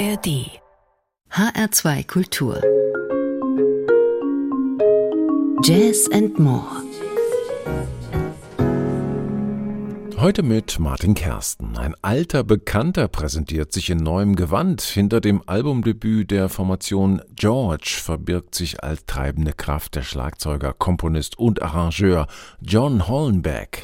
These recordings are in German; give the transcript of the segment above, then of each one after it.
ARD HR2 Kultur Jazz and More Heute mit Martin Kersten. Ein alter Bekannter präsentiert sich in neuem Gewand. Hinter dem Albumdebüt der Formation George verbirgt sich als treibende Kraft der Schlagzeuger, Komponist und Arrangeur John Hollenbeck.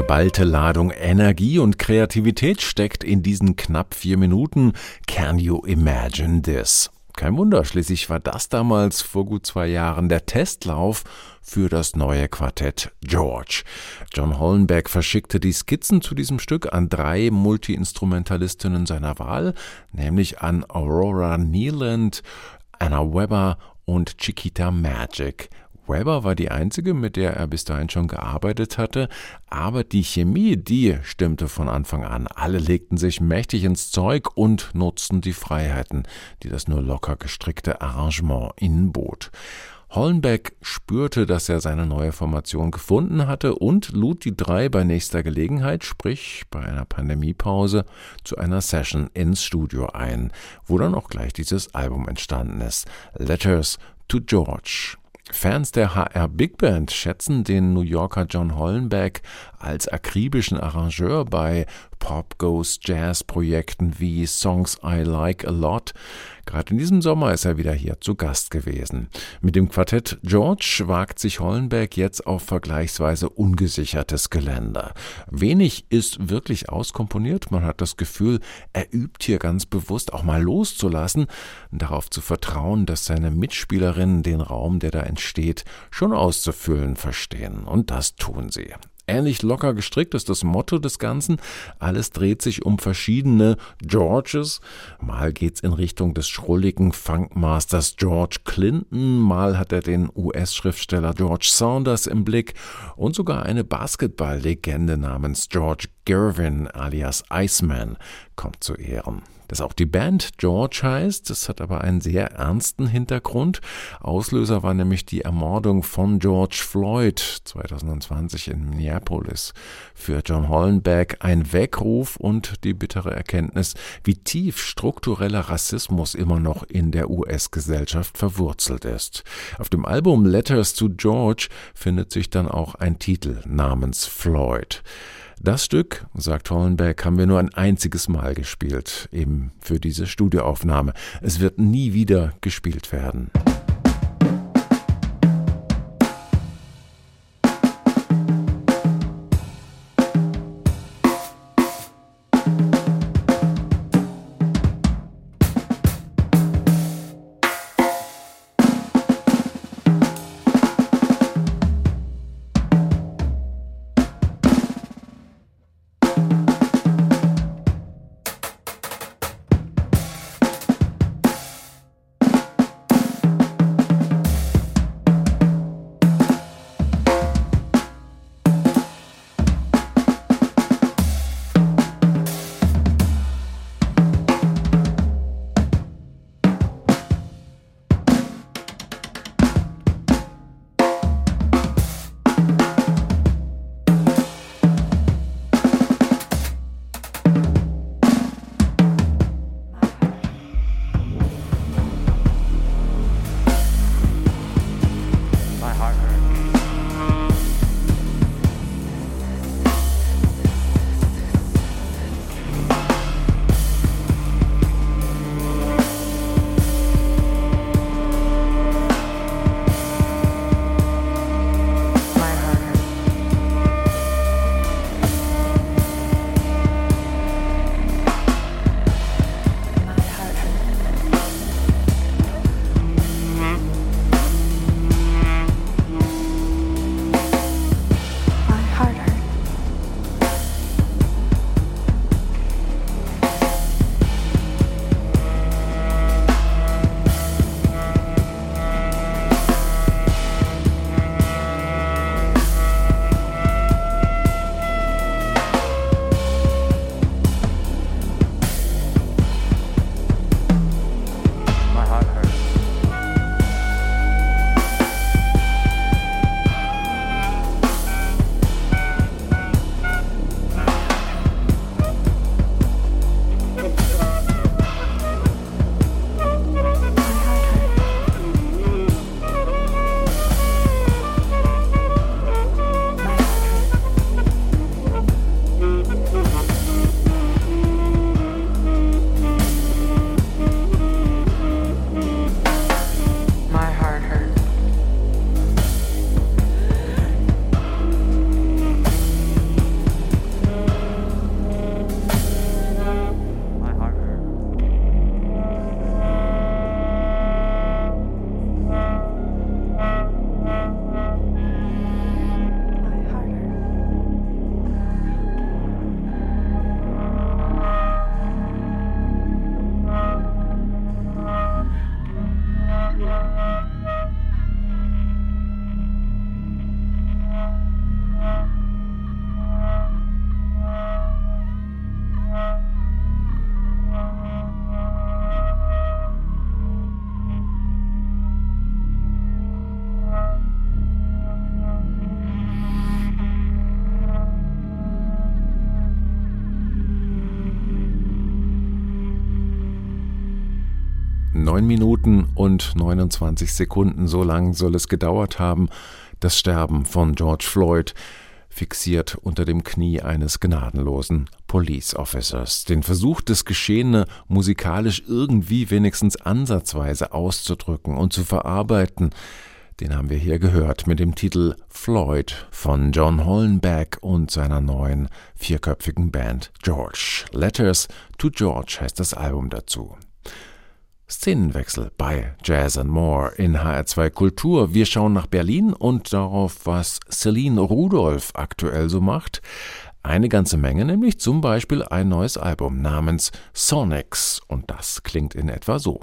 Geballte Ladung Energie und Kreativität steckt in diesen knapp vier Minuten. Can you imagine this? Kein Wunder, schließlich war das damals vor gut zwei Jahren der Testlauf für das neue Quartett George. John Hollenberg verschickte die Skizzen zu diesem Stück an drei Multiinstrumentalistinnen seiner Wahl, nämlich an Aurora Nealand, Anna Weber und Chiquita Magic. Weber war die einzige, mit der er bis dahin schon gearbeitet hatte, aber die Chemie, die stimmte von Anfang an. Alle legten sich mächtig ins Zeug und nutzten die Freiheiten, die das nur locker gestrickte Arrangement ihnen bot. Hollenbeck spürte, dass er seine neue Formation gefunden hatte und lud die drei bei nächster Gelegenheit, sprich bei einer Pandemiepause, zu einer Session ins Studio ein, wo dann auch gleich dieses Album entstanden ist. Letters to George. Fans der HR Big Band schätzen den New Yorker John Hollenbeck als akribischen Arrangeur bei Pop Goes Jazz Projekten wie Songs I Like a Lot. Gerade in diesem Sommer ist er wieder hier zu Gast gewesen. Mit dem Quartett George wagt sich Hollenberg jetzt auf vergleichsweise ungesichertes Geländer. Wenig ist wirklich auskomponiert. Man hat das Gefühl, er übt hier ganz bewusst auch mal loszulassen, darauf zu vertrauen, dass seine Mitspielerinnen den Raum, der da entsteht, schon auszufüllen verstehen. Und das tun sie. Ähnlich locker gestrickt ist das Motto des Ganzen. Alles dreht sich um verschiedene Georges. Mal geht's in Richtung des schrulligen Funkmasters George Clinton, mal hat er den US-Schriftsteller George Saunders im Blick und sogar eine Basketball-Legende namens George Gervin alias Iceman kommt zu Ehren. Dass auch die Band George heißt, das hat aber einen sehr ernsten Hintergrund. Auslöser war nämlich die Ermordung von George Floyd 2020 in Minneapolis. Für John Hollenberg ein Weckruf und die bittere Erkenntnis, wie tief struktureller Rassismus immer noch in der US-Gesellschaft verwurzelt ist. Auf dem Album Letters to George findet sich dann auch ein Titel namens Floyd. Das Stück, sagt Hollenberg, haben wir nur ein einziges Mal gespielt, eben für diese Studioaufnahme. Es wird nie wieder gespielt werden. Neun Minuten und 29 Sekunden, so lang soll es gedauert haben, das Sterben von George Floyd, fixiert unter dem Knie eines gnadenlosen Police Officers. Den Versuch, das Geschehene musikalisch irgendwie wenigstens ansatzweise auszudrücken und zu verarbeiten, den haben wir hier gehört mit dem Titel Floyd von John Hollenbeck und seiner neuen vierköpfigen Band George. Letters to George heißt das Album dazu. Szenenwechsel bei Jazz and More in HR2 Kultur. Wir schauen nach Berlin und darauf, was Celine Rudolph aktuell so macht. Eine ganze Menge, nämlich zum Beispiel ein neues Album namens Sonics. Und das klingt in etwa so.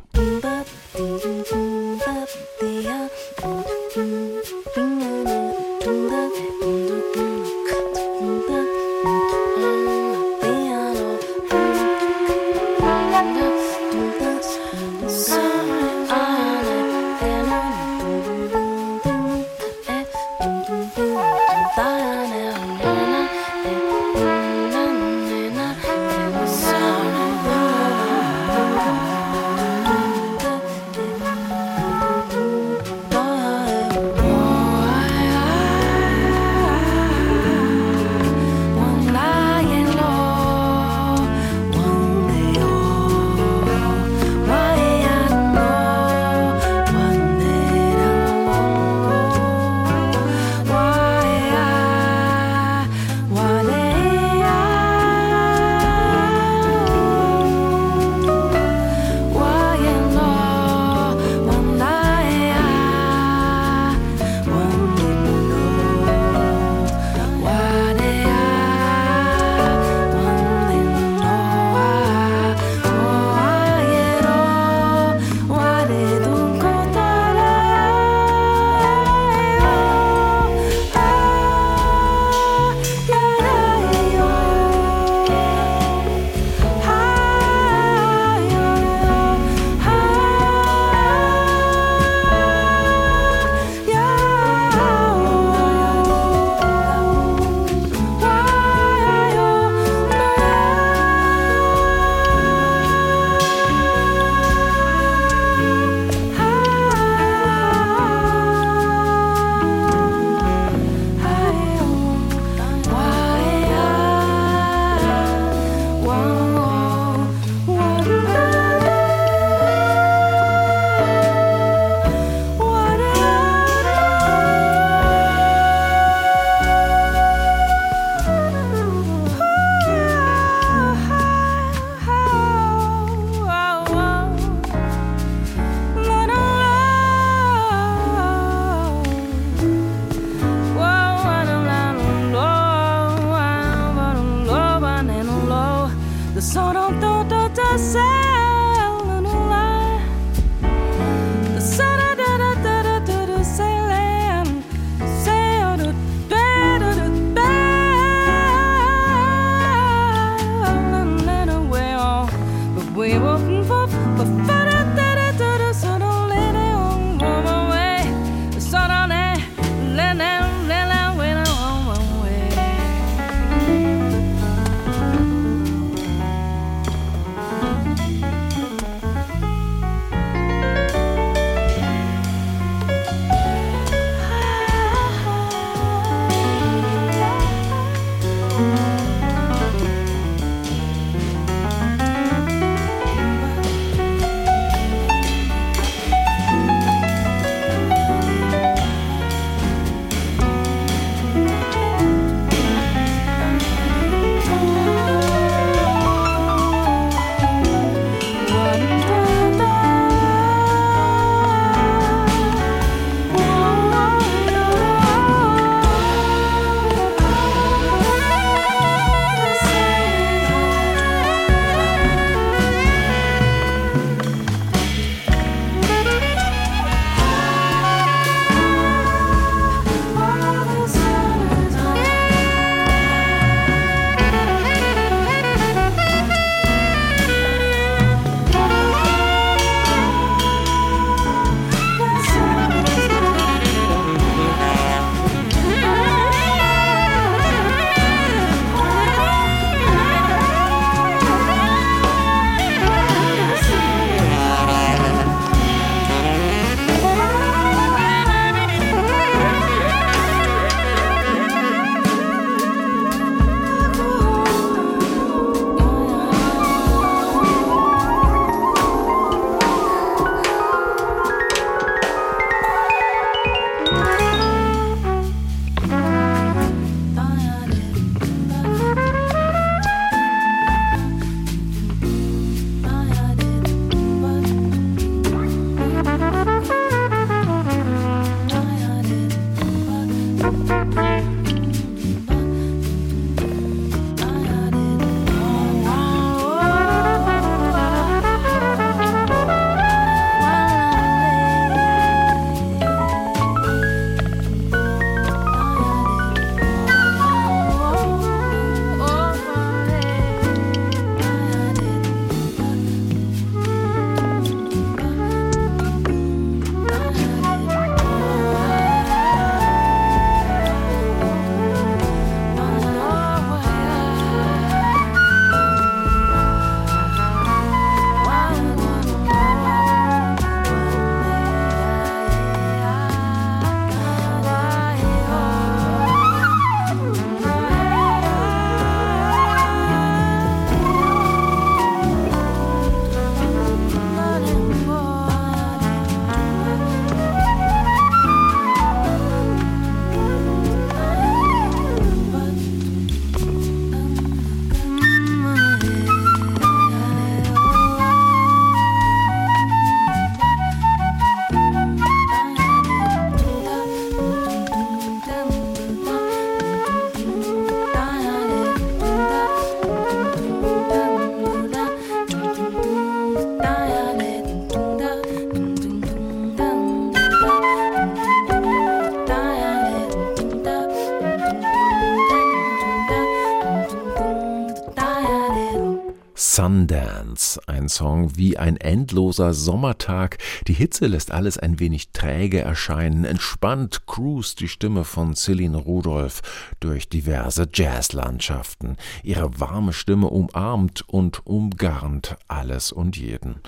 Sundance, ein Song wie ein endloser Sommertag. Die Hitze lässt alles ein wenig träge erscheinen. Entspannt cruist die Stimme von Celine Rudolph durch diverse Jazzlandschaften. Ihre warme Stimme umarmt und umgarnt alles und jeden.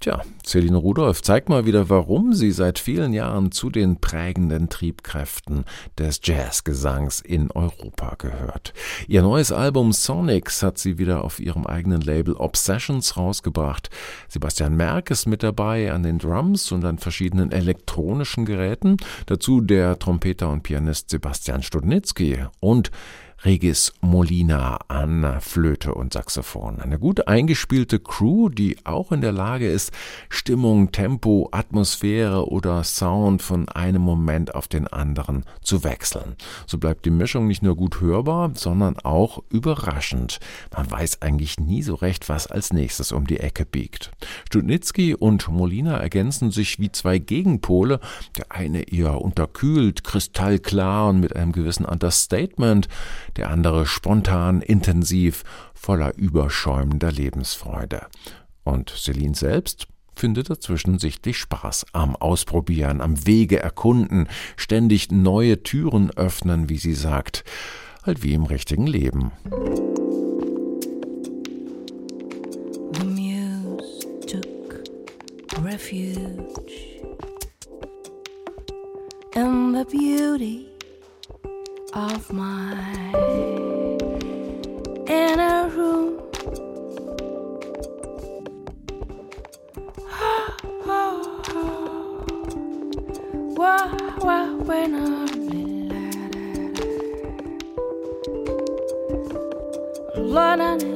Tja, Celine Rudolph zeigt mal wieder, warum sie seit vielen Jahren zu den prägenden Triebkräften des Jazzgesangs in Europa gehört. Ihr neues Album Sonics hat sie wieder auf ihrem eigenen Label Obsessions rausgebracht. Sebastian Merck ist mit dabei an den Drums und an verschiedenen elektronischen Geräten. Dazu der Trompeter und Pianist Sebastian Studnitzky und Regis Molina an Flöte und Saxophon. Eine gut eingespielte Crew, die auch in der Lage ist, Stimmung, Tempo, Atmosphäre oder Sound von einem Moment auf den anderen zu wechseln. So bleibt die Mischung nicht nur gut hörbar, sondern auch überraschend. Man weiß eigentlich nie so recht, was als nächstes um die Ecke biegt. Studnitzky und Molina ergänzen sich wie zwei Gegenpole. Der eine eher unterkühlt, kristallklar und mit einem gewissen Understatement der andere spontan, intensiv, voller überschäumender Lebensfreude. Und Celine selbst findet dazwischen sichtlich Spaß am Ausprobieren, am Wege erkunden, ständig neue Türen öffnen, wie sie sagt, halt wie im richtigen Leben. The muse took refuge in the beauty of mine in a room. Oh, oh, oh. Wah, wah, when I la da. La.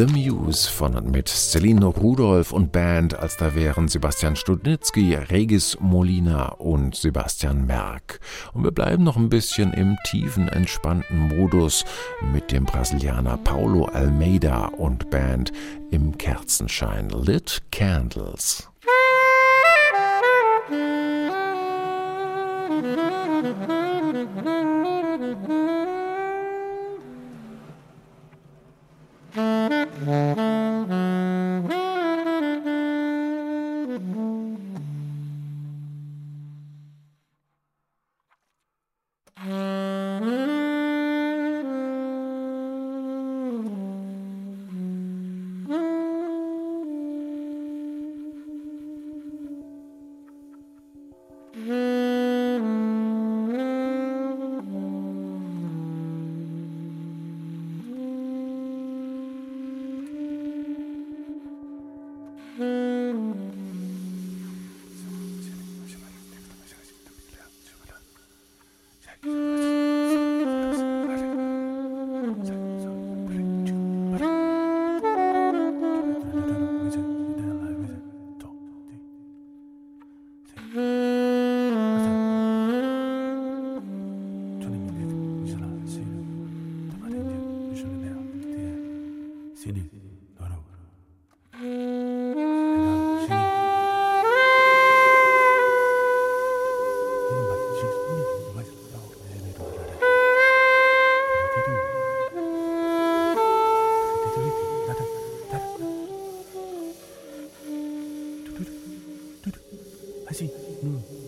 The Muse von und mit Celine Rudolph und Band, als da wären Sebastian Studnitzky, Regis Molina und Sebastian Merck. Und wir bleiben noch ein bisschen im tiefen, entspannten Modus mit dem Brasilianer Paulo Almeida und Band im Kerzenschein Lit Candles. Mm-hmm. Mm.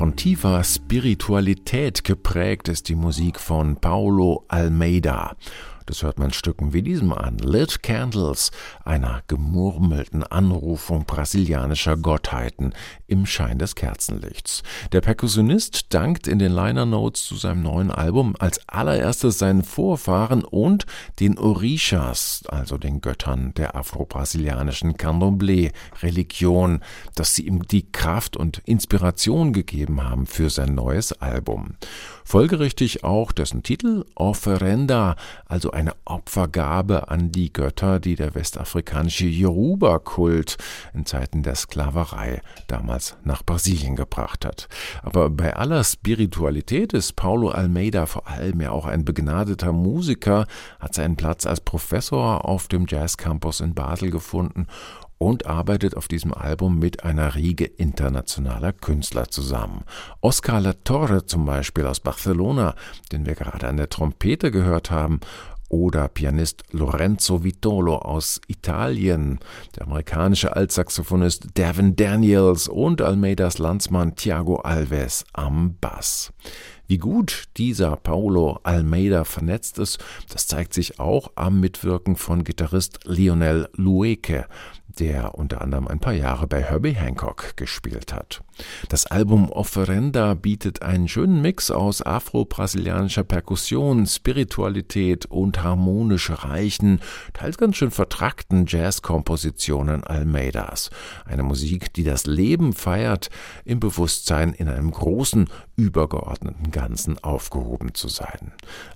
Von tiefer Spiritualität geprägt ist die Musik von Paulo Almeida. Das hört man Stücken wie diesem an. Lit Candles, einer gemurmelten Anrufung brasilianischer Gottheiten im Schein des Kerzenlichts. Der Perkussionist dankt in den Liner Notes zu seinem neuen Album als allererstes seinen Vorfahren und den Orishas, also den Göttern der afro-brasilianischen Candomblé-Religion, dass sie ihm die Kraft und Inspiration gegeben haben für sein neues Album. Folgerichtig auch dessen Titel Offerenda, also eine Opfergabe an die Götter, die der westafrikanische Yoruba-Kult in Zeiten der Sklaverei damals nach Brasilien gebracht hat. Aber bei aller Spiritualität ist Paulo Almeida vor allem ja auch ein begnadeter Musiker, hat seinen Platz als Professor auf dem Jazz Campus in Basel gefunden und arbeitet auf diesem Album mit einer Riege internationaler Künstler zusammen. Oscar La Torre zum Beispiel aus Barcelona, den wir gerade an der Trompete gehört haben, oder Pianist Lorenzo Vitolo aus Italien, der amerikanische Altsaxophonist Devin Daniels und Almeidas Landsmann Thiago Alves am Bass. Wie gut dieser Paulo Almeida vernetzt ist, das zeigt sich auch am Mitwirken von Gitarrist Lionel Lueke, der unter anderem ein paar Jahre bei Herbie Hancock gespielt hat. Das Album Offerenda bietet einen schönen Mix aus afro-brasilianischer Perkussion, Spiritualität und harmonisch reichen, teils ganz schön vertrackten Jazzkompositionen Almeidas. Eine Musik, die das Leben feiert, im Bewusstsein in einem großen, übergeordneten Ganzen aufgehoben zu sein.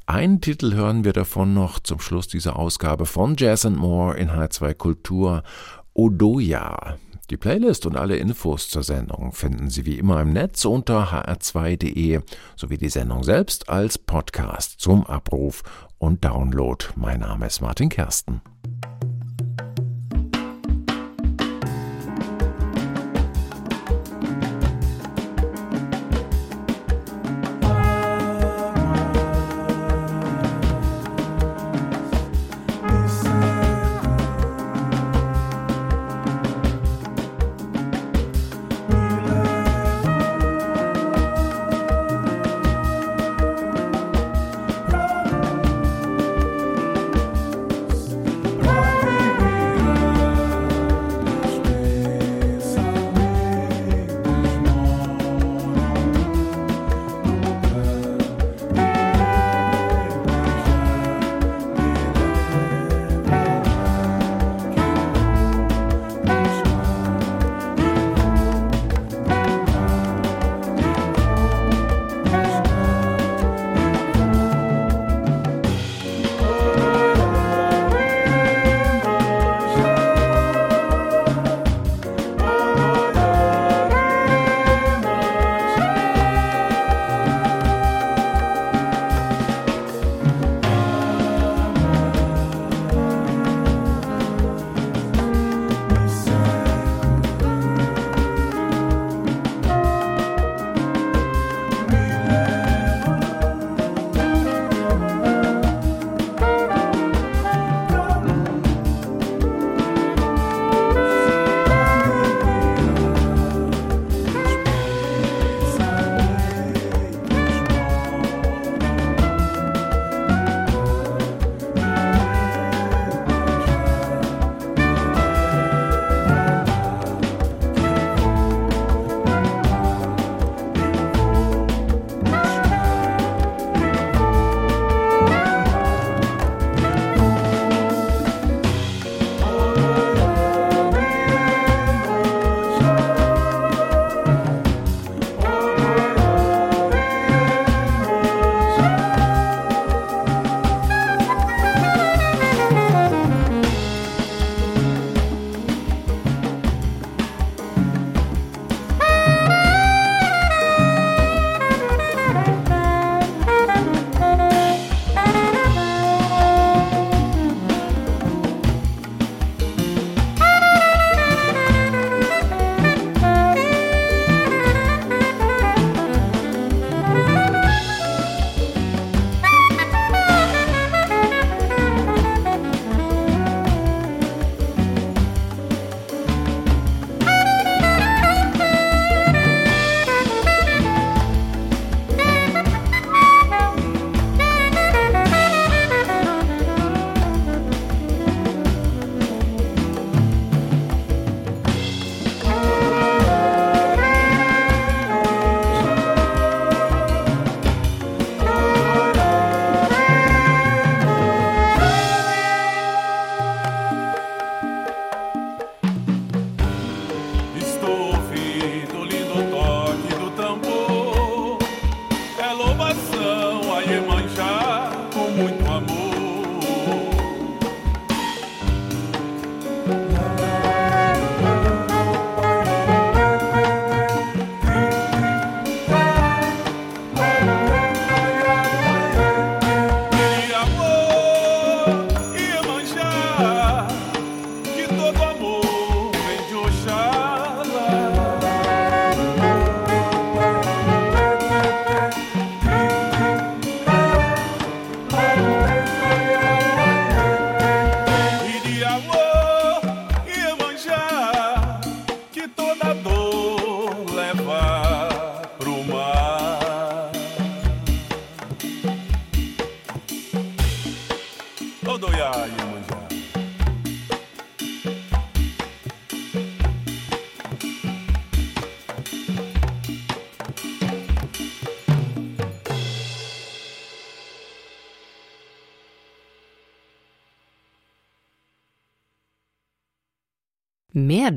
Einen Titel hören wir davon noch zum Schluss dieser Ausgabe von Jazz and More in H2 Kultur Odoya. Die Playlist und alle Infos zur Sendung finden Sie wie immer im Netz unter hr2.de sowie die Sendung selbst als Podcast zum Abruf und Download. Mein Name ist Martin Kersten.